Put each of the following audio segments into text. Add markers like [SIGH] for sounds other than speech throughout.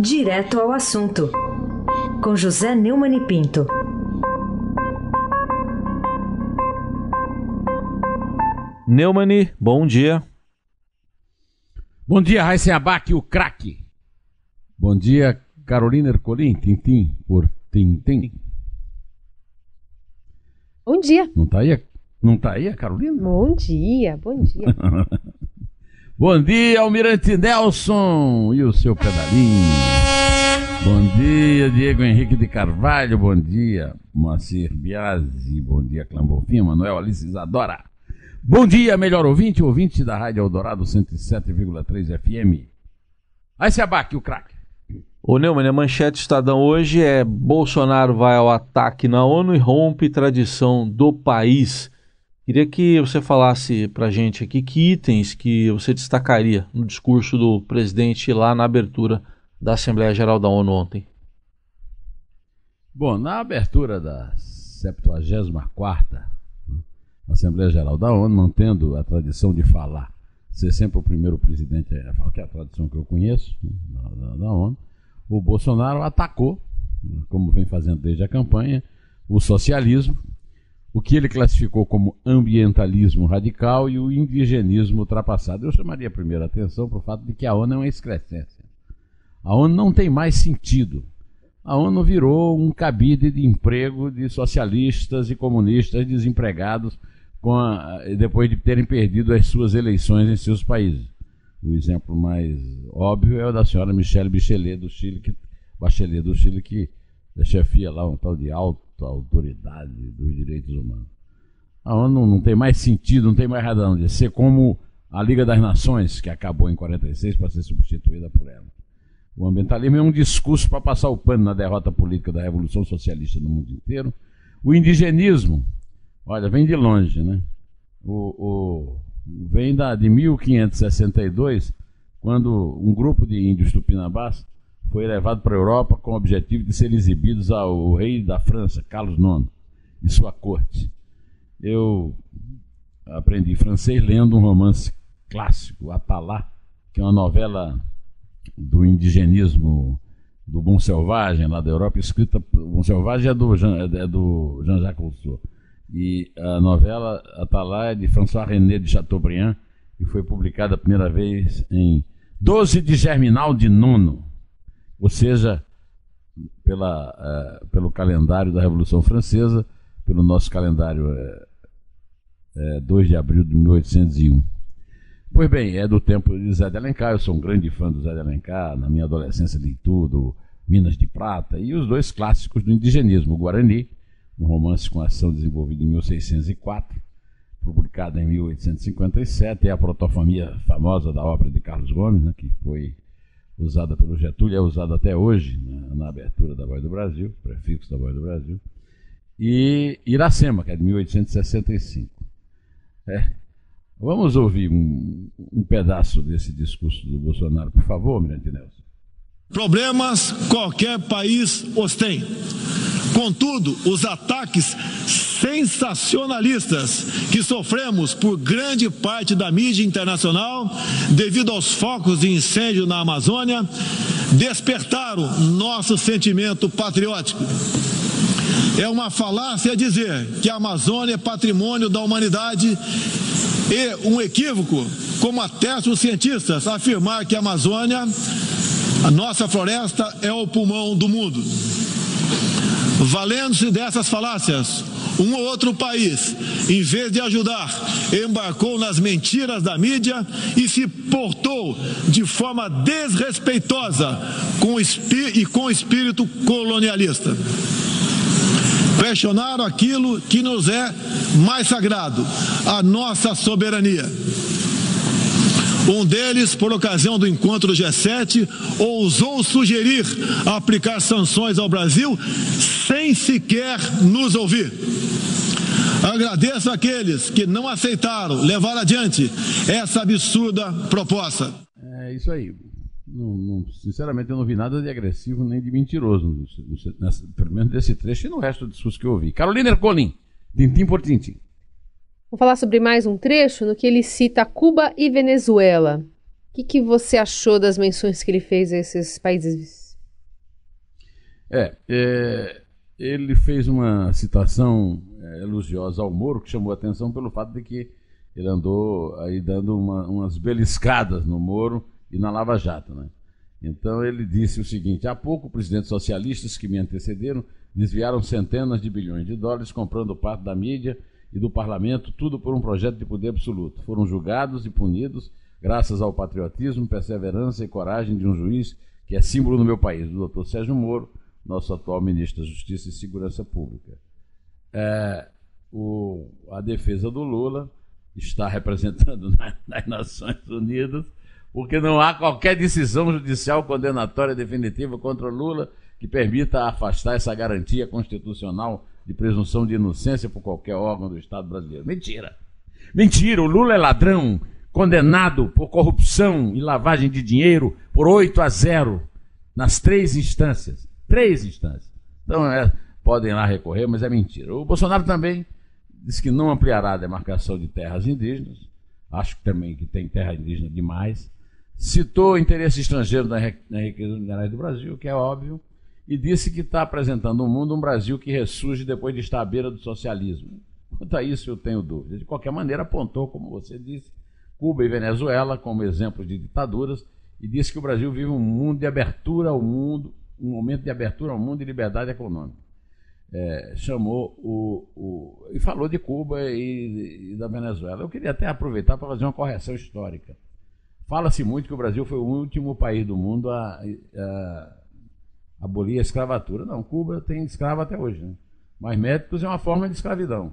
Direto ao assunto, com José Neumann e Pinto. Neumani, bom dia. Bom dia, Raíssen Abac, o craque. Bom dia, Carolina Ercolim, Tintim por Tintim. Bom dia. Não tá aí, não tá aí a Carolina? Bom dia, bom dia. [LAUGHS] Bom dia, Almirante Nelson e o seu pedalinho. Bom dia, Diego Henrique de Carvalho. Bom dia, Moacir Biasi. Bom dia, Clambofim, Manuel Alice Isadora. Bom dia, melhor ouvinte, ouvinte da Rádio Eldorado 107,3 FM. Aí se abaque o craque. Ô Neumann, a manchete Estadão hoje é Bolsonaro vai ao ataque na ONU e rompe tradição do país. Queria que você falasse pra gente aqui que itens que você destacaria no discurso do presidente lá na abertura da Assembleia Geral da ONU ontem. Bom, na abertura da 74ª Assembleia Geral da ONU, mantendo a tradição de falar, ser sempre o primeiro presidente a falar, que é a tradição que eu conheço né, da, da, da ONU, o Bolsonaro atacou, como vem fazendo desde a campanha, o socialismo, o que ele classificou como ambientalismo radical e o indigenismo ultrapassado. Eu chamaria a primeira atenção para o fato de que a ONU é uma excrescência. A ONU não tem mais sentido. A ONU virou um cabide de emprego de socialistas e comunistas desempregados a, depois de terem perdido as suas eleições em seus países. O exemplo mais óbvio é o da senhora Michelle Bachelet do Chile, que, Bachelet do Chile, que chefia lá um tal de alta autoridade dos direitos humanos. A ONU não tem mais sentido, não tem mais razão de ser como a Liga das Nações, que acabou em 46 para ser substituída por ela. O ambientalismo é um discurso para passar o pano na derrota política da Revolução Socialista no mundo inteiro. O indigenismo, olha, vem de longe, né? O, o, vem da, de 1562, quando um grupo de índios tupinambás foi levado para a Europa com o objetivo de serem exibidos ao rei da França, Carlos IX, e sua corte. Eu aprendi francês lendo um romance clássico, Atalá, que é uma novela do indigenismo do Bom Selvagem, lá da Europa, escrita. O Bom Selvagem é do, Jean, é Jean-Jacques Rousseau. E a novela Atalá é de François René de Chateaubriand e foi publicada a primeira vez em 12 de Germinal de Nono, ou seja, pela, uh, pelo calendário da Revolução Francesa, pelo nosso calendário uh, uh, 2 de abril de 1801. Pois bem, é do tempo de Zé de Alencar, eu sou um grande fã do Zé de Alencar, na minha adolescência li tudo, Minas de Prata, e os dois clássicos do indigenismo, o Guarani, um romance com ação desenvolvido em 1604, publicado em 1857, é a protofamia famosa da obra de Carlos Gomes, né, que foi usada pelo Getúlio, é usada até hoje né, na abertura da Voz do Brasil, prefixo da Voz do Brasil, e Iracema, que é de 1865. É. Vamos ouvir um, um pedaço desse discurso do Bolsonaro, por favor, Mirante Nelson. Problemas qualquer país os tem. Contudo, os ataques sensacionalistas que sofremos por grande parte da mídia internacional, devido aos focos de incêndio na Amazônia, despertaram nosso sentimento patriótico. É uma falácia dizer que a Amazônia é patrimônio da humanidade e um equívoco, como atestam os cientistas, afirmar que a Amazônia, a nossa floresta, é o pulmão do mundo. Valendo-se dessas falácias, um ou outro país, em vez de ajudar, embarcou nas mentiras da mídia e se portou de forma desrespeitosa com e com espírito colonialista. Questionaram aquilo que nos é mais sagrado, a nossa soberania. Um deles, por ocasião do encontro do G7, ousou sugerir aplicar sanções ao Brasil sem sequer nos ouvir. Agradeço àqueles que não aceitaram levar adiante essa absurda proposta. É isso aí. Não, não, sinceramente, eu não vi nada de agressivo nem de mentiroso, nessa, pelo menos desse trecho e no resto do discurso que eu ouvi. Carolina Ercolim, tintim por tintim. Vou falar sobre mais um trecho no que ele cita Cuba e Venezuela. O que, que você achou das menções que ele fez a esses países É, é, ele fez uma citação é, elogiosa ao Moro que chamou a atenção pelo fato de que ele andou aí dando uma, umas beliscadas no Moro e na Lava Jato, né? Então ele disse o seguinte: há pouco presidentes socialistas que me antecederam desviaram centenas de bilhões de dólares comprando parte da mídia e do parlamento, tudo por um projeto de poder absoluto. Foram julgados e punidos graças ao patriotismo, perseverança e coragem de um juiz que é símbolo do meu país, o doutor Sérgio Moro, nosso atual ministro da Justiça e Segurança Pública. É, o, a defesa do Lula está representando [LAUGHS] na, nas Nações Unidas porque não há qualquer decisão judicial condenatória definitiva contra Lula que permita afastar essa garantia constitucional de presunção de inocência por qualquer órgão do Estado brasileiro. Mentira! Mentira! O Lula é ladrão, condenado por corrupção e lavagem de dinheiro por 8 a 0 nas três instâncias. Três instâncias. Então, é, podem lá recorrer, mas é mentira. O Bolsonaro também disse que não ampliará a demarcação de terras indígenas. Acho também que tem terra indígena demais citou interesse estrangeiro na, riqueza minerais do Brasil, que é óbvio, e disse que está apresentando ao mundo um Brasil que ressurge depois de estar à beira do socialismo. Quanto a isso, eu tenho dúvidas. De qualquer maneira, apontou, como você disse, Cuba e Venezuela como exemplos de ditaduras e disse que o Brasil vive um mundo de abertura ao mundo, um momento de abertura ao mundo e liberdade econômica. É, chamou o, o, e falou de Cuba e, e da Venezuela. Eu queria até aproveitar para fazer uma correção histórica. Fala-se muito que o Brasil foi o último país do mundo a, a abolir a escravatura. Não, Cuba tem escravo até hoje. Né? Mas médicos é uma forma de escravidão.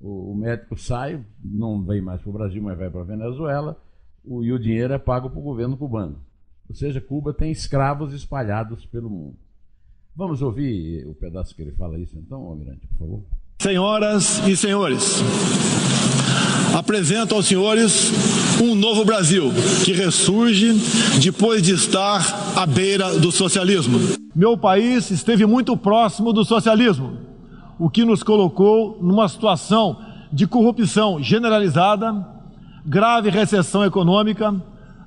O, o médico sai, não vem mais para o Brasil, mas vai para a Venezuela, o, e o dinheiro é pago para o governo cubano. Ou seja, Cuba tem escravos espalhados pelo mundo. Vamos ouvir o pedaço que ele fala isso então, Almirante, por favor. Senhoras e senhores, apresento aos senhores um novo Brasil que ressurge depois de estar à beira do socialismo. Meu país esteve muito próximo do socialismo, o que nos colocou numa situação de corrupção generalizada, grave recessão econômica,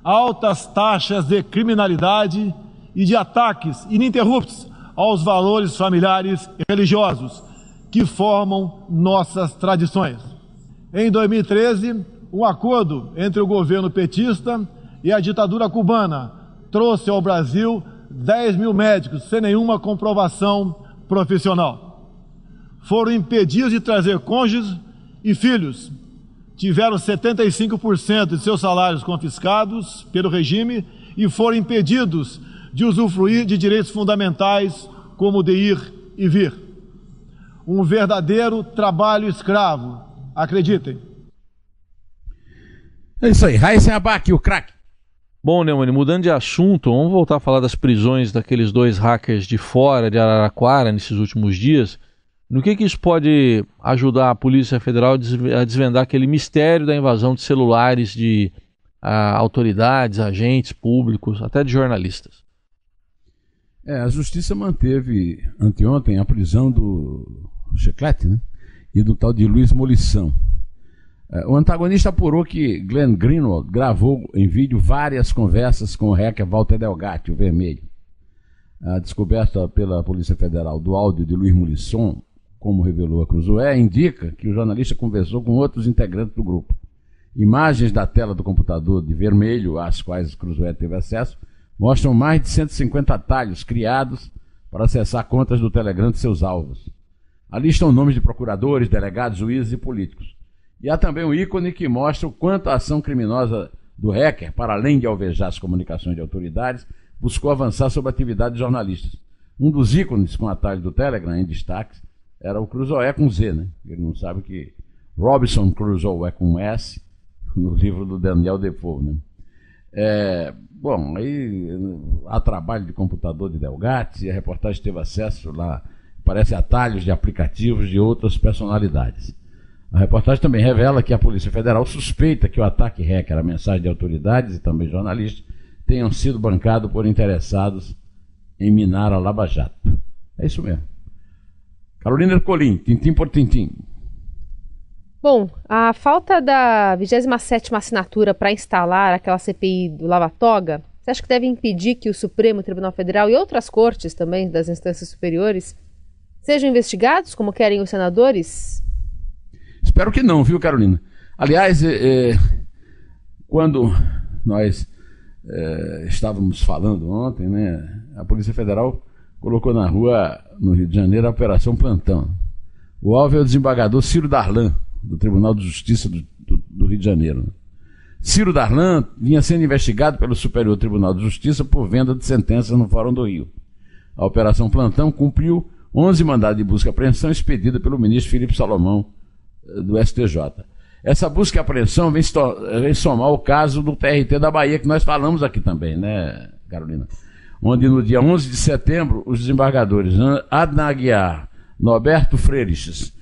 altas taxas de criminalidade e de ataques ininterruptos aos valores familiares e religiosos que formam nossas tradições. Em 2013, um acordo entre o governo petista e a ditadura cubana trouxe ao Brasil 10 mil médicos sem nenhuma comprovação profissional. Foram impedidos de trazer cônjuges e filhos. Tiveram 75% de seus salários confiscados pelo regime e foram impedidos de usufruir de direitos fundamentais como de ir e vir um verdadeiro trabalho escravo. Acreditem. É isso aí. Raíssa Abac, o craque. Bom, Neumann, mudando de assunto, vamos voltar a falar das prisões daqueles dois hackers de fora de Araraquara nesses últimos dias. No que, que isso pode ajudar a Polícia Federal a desvendar aquele mistério da invasão de celulares de a, autoridades, agentes públicos, até de jornalistas? É, a Justiça manteve anteontem a prisão do Chiclete, né? E do tal de Luiz Molição. É, o antagonista apurou que Glenn Greenwald gravou em vídeo várias conversas com o hacker Walter Delgatti, o vermelho. A descoberta pela Polícia Federal do áudio de Luiz Molisson, como revelou a Cruzoé, indica que o jornalista conversou com outros integrantes do grupo. Imagens da tela do computador de vermelho, às quais Cruzoé teve acesso, mostram mais de 150 atalhos criados para acessar contas do Telegram de seus alvos. Ali estão nomes de procuradores, delegados, juízes e políticos. E há também um ícone que mostra o quanto a ação criminosa do hacker, para além de alvejar as comunicações de autoridades, buscou avançar sobre a atividade de jornalistas. Um dos ícones com atalho do Telegram em destaque era o Cruzoé com Z, né? Ele não sabe que Robinson Crusoe é com S [LAUGHS] no livro do Daniel Defoe, né? É, bom, aí há trabalho de computador de Delgatti, a reportagem teve acesso lá parece atalhos de aplicativos de outras personalidades. A reportagem também revela que a Polícia Federal suspeita que o ataque hacker a mensagem de autoridades e também jornalistas tenham sido bancados por interessados em minar a Lava Jato. É isso mesmo. Carolina Ercolim, tintim por tintim. Bom, a falta da 27ª assinatura para instalar aquela CPI do Lava Toga Você acha que deve impedir que o Supremo Tribunal Federal e outras cortes também das instâncias superiores sejam investigados, como querem os senadores? Espero que não, viu, Carolina? Aliás, é, é, quando nós é, estávamos falando ontem, né, a Polícia Federal colocou na rua, no Rio de Janeiro, a Operação Plantão. O alvo é o desembargador Ciro Darlan, do Tribunal de Justiça do, do, do Rio de Janeiro. Ciro Darlan vinha sendo investigado pelo Superior Tribunal de Justiça por venda de sentenças no Fórum do Rio. A Operação Plantão cumpriu 11 mandados de busca e apreensão expedida pelo ministro Felipe Salomão, eh, do STJ. Essa busca e apreensão vem, vem somar o caso do TRT da Bahia, que nós falamos aqui também, né, Carolina? Onde no dia 11 de setembro, os desembargadores Adna Aguiar, Norberto Freires,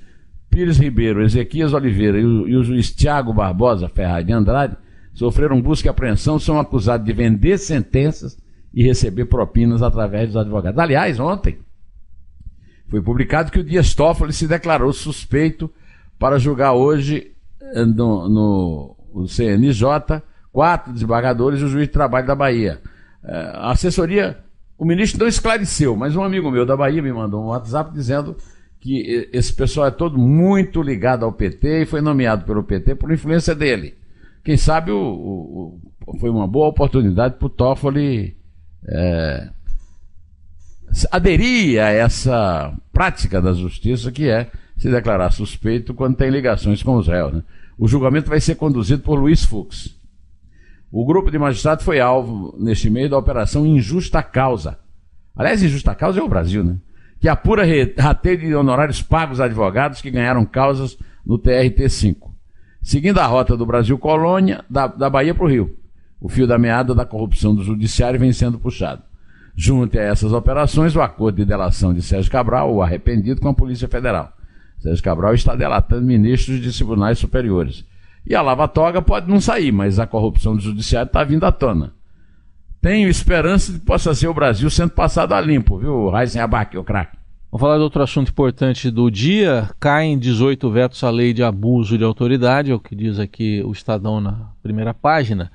Pires Ribeiro, Ezequias Oliveira e o, e o juiz Tiago Barbosa Ferraz de Andrade sofreram busca e apreensão, são acusados de vender sentenças e receber propinas através dos advogados. Aliás, ontem foi publicado que o Dias Toffoli se declarou suspeito para julgar hoje eh, no, no, no CNJ quatro desembargadores e o juiz de trabalho da Bahia. Eh, a assessoria, o ministro não esclareceu, mas um amigo meu da Bahia me mandou um WhatsApp dizendo que esse pessoal é todo muito ligado ao PT e foi nomeado pelo PT por influência dele quem sabe o, o, o, foi uma boa oportunidade para o Toffoli é, aderir a essa prática da justiça que é se declarar suspeito quando tem ligações com os réus. Né? O julgamento vai ser conduzido por Luiz Fux. O grupo de magistrados foi alvo, neste meio, da operação Injusta Causa. Aliás, Injusta Causa é o Brasil, né? Que apura rateio de honorários pagos a advogados que ganharam causas no TRT-5 seguindo a rota do Brasil Colônia, da, da Bahia para o Rio. O fio da meada da corrupção do judiciário vem sendo puxado. Junto a essas operações, o acordo de delação de Sérgio Cabral, o arrependido, com a Polícia Federal. Sérgio Cabral está delatando ministros de tribunais superiores. E a lava-toga pode não sair, mas a corrupção do judiciário está vindo à tona. Tenho esperança de que possa ser o Brasil sendo passado a limpo, viu, Raizen Abac, o craque? Vamos falar de outro assunto importante do dia. Caem 18 vetos à lei de abuso de autoridade, é o que diz aqui o Estadão na primeira página.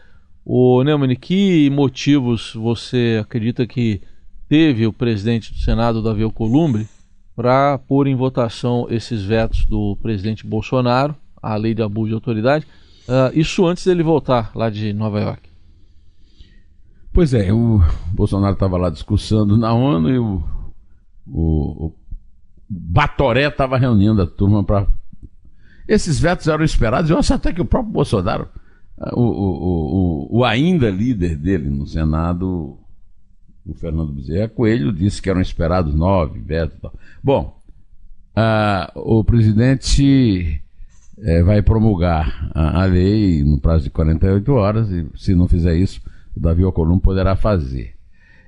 O Neumann, que motivos você acredita que teve o presidente do Senado, Davi Alcolumbre, para pôr em votação esses vetos do presidente Bolsonaro, à lei de abuso de autoridade, uh, isso antes dele voltar lá de Nova York? Pois é, o Bolsonaro estava lá discussando na ONU e o o, o Batoré estava reunindo a turma para. Esses vetos eram esperados, eu acho até que o próprio Bolsonaro, o, o, o, o ainda líder dele no Senado, o Fernando Bezerra Coelho, disse que eram esperados nove vetos. Bom, o presidente é, vai promulgar a, a, lei no prazo de 48 horas, e se não fizer isso, o Davi Alcolumbre poderá fazer.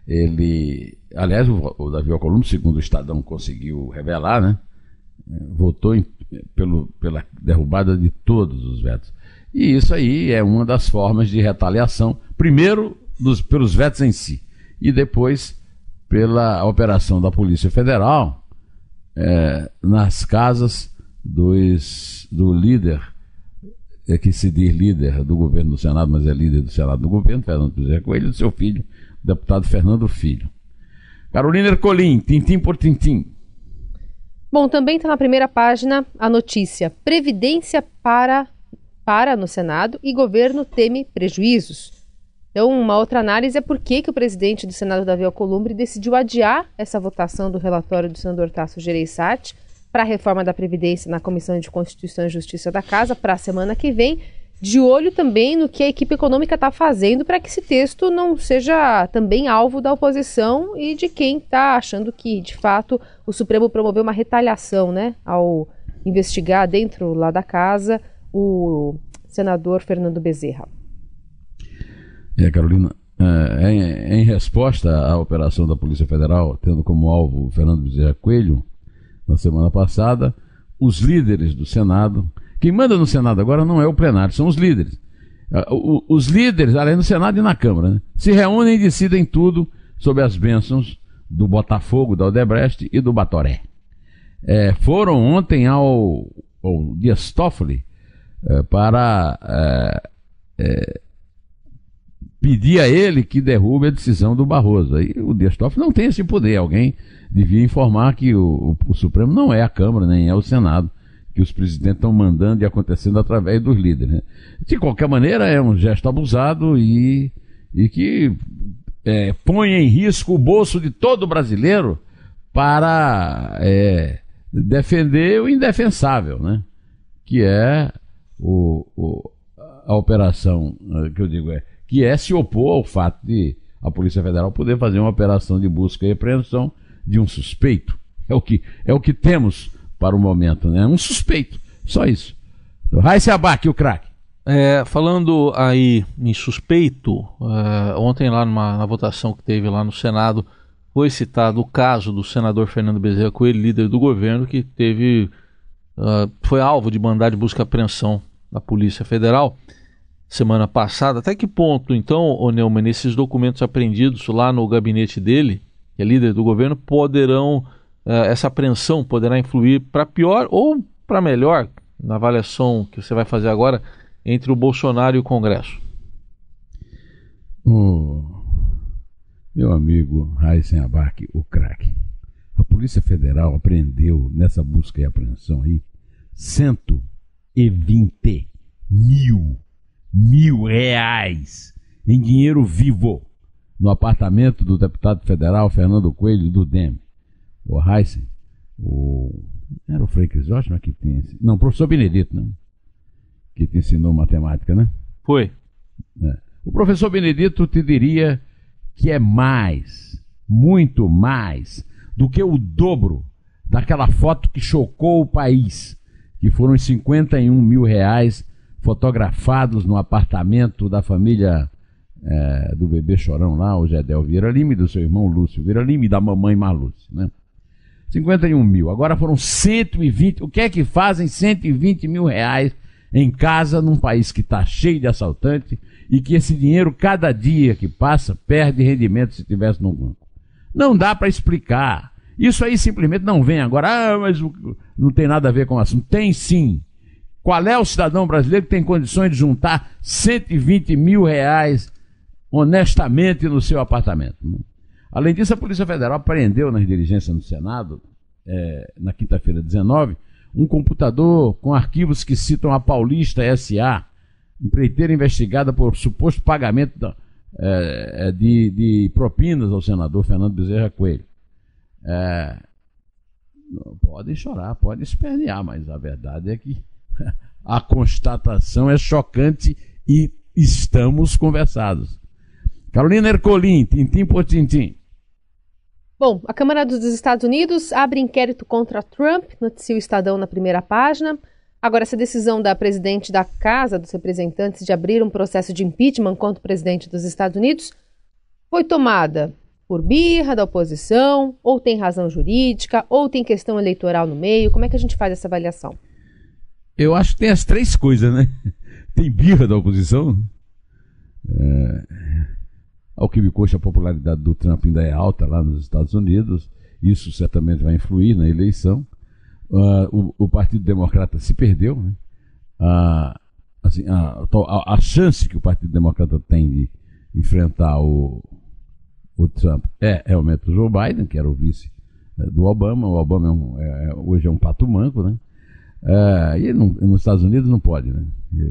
Ele aliás, o, o Davi Alcolumbre, segundo o Estadão conseguiu revelar, né, votou em, pelo, pela derrubada de todos os vetos. E isso aí é uma das formas de retaliação, primeiro dos, pelos vetos em si, e depois pela operação da Polícia Federal é, nas casas dos, do líder, é, que se diz líder do governo do Senado, mas é líder do Senado do governo, Fernando José Coelho, e do seu filho, deputado Fernando Filho. Carolina Ercolim, tintim por tintim. Bom, também está na primeira página a notícia: Previdência para, para no Senado e governo teme prejuízos. Então, uma outra análise é por que, que o presidente do Senado, Davi Alcolumbre, decidiu adiar essa votação do relatório do senador Tasso Gereissati para a reforma da Previdência na Comissão de Constituição e Justiça da Casa para a semana que vem, de olho também no que a equipe econômica está fazendo para que esse texto não seja também alvo da oposição e de quem está achando que, de fato, o Supremo promoveu uma retaliação né, ao investigar dentro lá da casa o senador Fernando Bezerra. É, Carolina, é, em, resposta à operação da Polícia Federal, tendo como alvo o Fernando Bezerra Coelho, na semana passada, os líderes do Senado quem manda no Senado agora não é o plenário, são os líderes. Ah, os líderes, além do Senado e na Câmara, né, se reúnem e decidem tudo sobre as bênçãos do Botafogo, da Odebrecht e do Batoré. É, foram ontem ao, ao Dias Toffoli para é, é pedir a ele que derrube a decisão do Barroso. Aí o Dias Toffoli não tem esse poder. Alguém devia informar que o, o, o Supremo não é a Câmara, nem é o Senado, que os presidentes estão mandando e acontecendo através dos líderes. Né? De qualquer maneira, é um gesto abusado e, e que é, põe em risco o bolso de todo brasileiro para é, defender o indefensável, né? que é o, o, a operação, eh, que eu digo, é que é se opor ao fato de a Polícia Federal poder fazer uma operação de busca e apreensão de um suspeito. É o que, é o que temos para o momento, né? Um suspeito, só isso. Então, Raíssa Abac, o craque. É, falando aí em suspeito, uh, ontem lá numa, na votação que teve lá no Senado, foi citado o caso do senador Fernando Bezerra Coelho, líder do governo, que teve uh, foi alvo de mandar de busca e apreensão da Polícia Federal semana passada. Até que ponto, então, o Neumann, esses documentos apreendidos lá no gabinete dele, que é líder do governo, poderão, uh, essa apreensão poderá influir para pior ou para melhor na avaliação que você vai fazer agora entre o Bolsonaro e o Congresso? Oh, meu amigo Raíssen Abac, o craque. Polícia Federal apreendeu nessa busca e apreensão aí 120 mil mil reais em dinheiro vivo no apartamento do deputado federal Fernando Coelho do DEM. O Heisen, o... era o Frei Crisóstomo que tinha. Não, o professor Benedito, né? Que te ensinou matemática, né? Foi. É. O professor Benedito te diria que é mais, muito mais, do que o dobro daquela foto que chocou o país, que foram os 51 mil reais fotografados no apartamento da família é, do bebê chorão lá, o Gedel Vieira Lima do seu irmão Lúcio Vieira Lima e da mamãe Marlúcia, né? 51 mil. Agora foram 120. O que é que fazem 120 mil reais em casa num país que está cheio de assaltante e que esse dinheiro, cada dia que passa, perde rendimento se tivesse no banco? Não dá para explicar. Isso aí simplesmente não vem agora. Ah, mas não tem nada a ver com o assunto. Tem sim. Qual é o cidadão brasileiro que tem condições de juntar 120 mil reais honestamente no seu apartamento? Além disso, a Polícia Federal apreendeu nas diligências no Senado, é, na quinta-feira 19, um computador com arquivos que citam a Paulista SA, empreiteira investigada por suposto pagamento da, é, é de, de, propinas ao senador Fernando Bezerra Coelho. É, pode chorar, pode espernear, mas a verdade é que [LAUGHS] a constatação é chocante e estamos conversados. Carolina Ercolim, tintim por tintim. Bom, a Câmara dos Estados Unidos abre inquérito contra Trump, noticia o Estadão na primeira página. Agora, essa decisão da presidente da Casa dos Representantes de abrir um processo de impeachment contra o presidente dos Estados Unidos foi tomada por birra da oposição, ou tem razão jurídica, ou tem questão eleitoral no meio? Como é que a gente faz essa avaliação? Eu acho que tem as três coisas, né? [LAUGHS] Tem birra da oposição. É, ao que me consta, a popularidade do Trump ainda é alta lá nos Estados Unidos. Isso certamente vai influir na eleição. Uh, o, o, Partido Democrata se perdeu. Né? Uh, assim, a, a, a, chance que o Partido Democrata tem de enfrentar o, o Trump é realmente o Joe Biden, que era o vice né, do Obama. O Obama é um, é, hoje é um pato manco, né? É, e não, nos Estados Unidos não pode, né?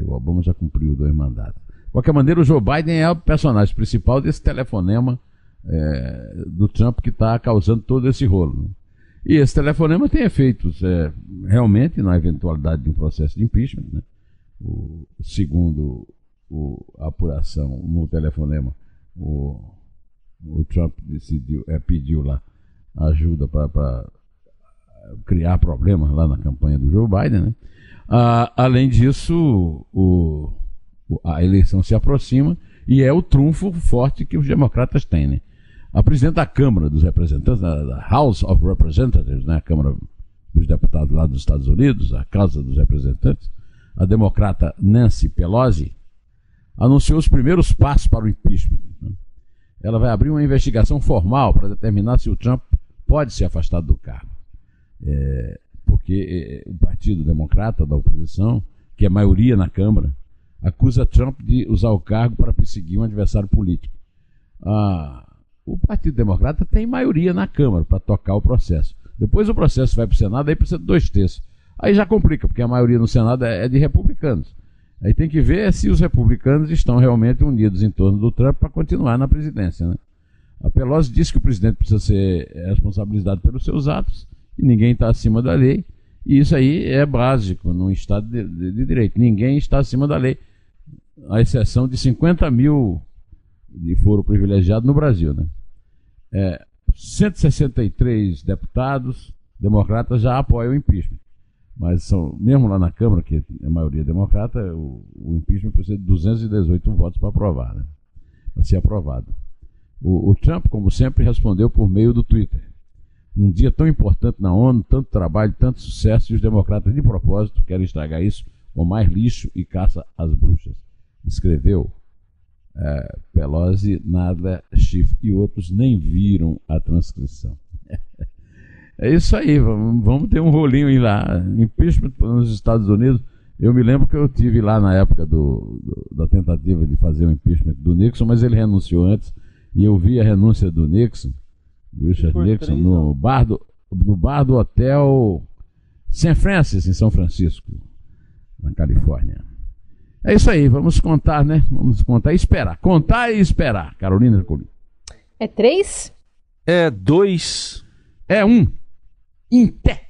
O Obama já cumpriu dois mandatos. De qualquer maneira, o Joe Biden é o personagem principal desse telefonema é, do Trump que está causando todo esse rolo. Né? E esse telefonema tem efeitos é, realmente na eventualidade de um processo de impeachment. Né? O, segundo o, a apuração no telefonema, o, o Trump decidiu, é, pediu lá ajuda para criar problemas lá na campanha do Joe Biden. Né? Ah, além disso, o, a eleição se aproxima e é o trunfo forte que os democratas têm. Né? A presidente da Câmara dos Representantes, da House of Representatives, né? a Câmara dos Deputados lá dos Estados Unidos, a Casa dos Representantes, a democrata Nancy Pelosi, anunciou os primeiros passos para o impeachment. Né? Ela vai abrir uma investigação formal para determinar se o Trump pode ser afastado do cargo é, porque é, o Partido Democrata da oposição, que é maioria na Câmara, acusa Trump de usar o cargo para perseguir um adversário político. Ah, o Partido Democrata tem maioria na Câmara para tocar o processo. Depois o processo vai para o Senado, aí precisa de dois terços. Aí já complica, porque a maioria no Senado é, é de republicanos. Aí tem que ver se os republicanos estão realmente unidos em torno do Trump para continuar na presidência. Né? A Pelosi disse que o presidente precisa ser responsabilizado pelos seus atos e ninguém está acima da lei. E isso aí é básico num Estado de, de, de, direito. Ninguém está acima da lei, à exceção de 50 mil de foro privilegiado no Brasil. Né? É, 163 deputados democratas já apoiam o impeachment. Mas são, mesmo lá na Câmara, que é a maioria democrata, o, o impeachment precisa de 218 votos para aprovar, né? para ser aprovado. O, o Trump, como sempre, respondeu por meio do Twitter. Um dia tão importante na ONU, tanto trabalho, tanto sucesso, e os democratas, de propósito, querem estragar isso com mais lixo e caça às bruxas. Escreveu é, Pelosi, Nada, Schiff e outros nem viram a transcrição. [LAUGHS] É isso aí, vamos, vamos ter um rolinho aí lá. Impeachment nos Estados Unidos. Eu me lembro que eu tive lá na época do, do, da tentativa de fazer o impeachment do Nixon, mas ele renunciou antes. E eu vi a renúncia do Nixon, Richard Nixon, no bar, do, no bar do hotel St. Francis, em São Francisco, na Califórnia. É isso aí, vamos contar, né? Vamos contar e esperar. Contar e esperar. Carolina Ercolim. É três? É dois. É um. Em pé.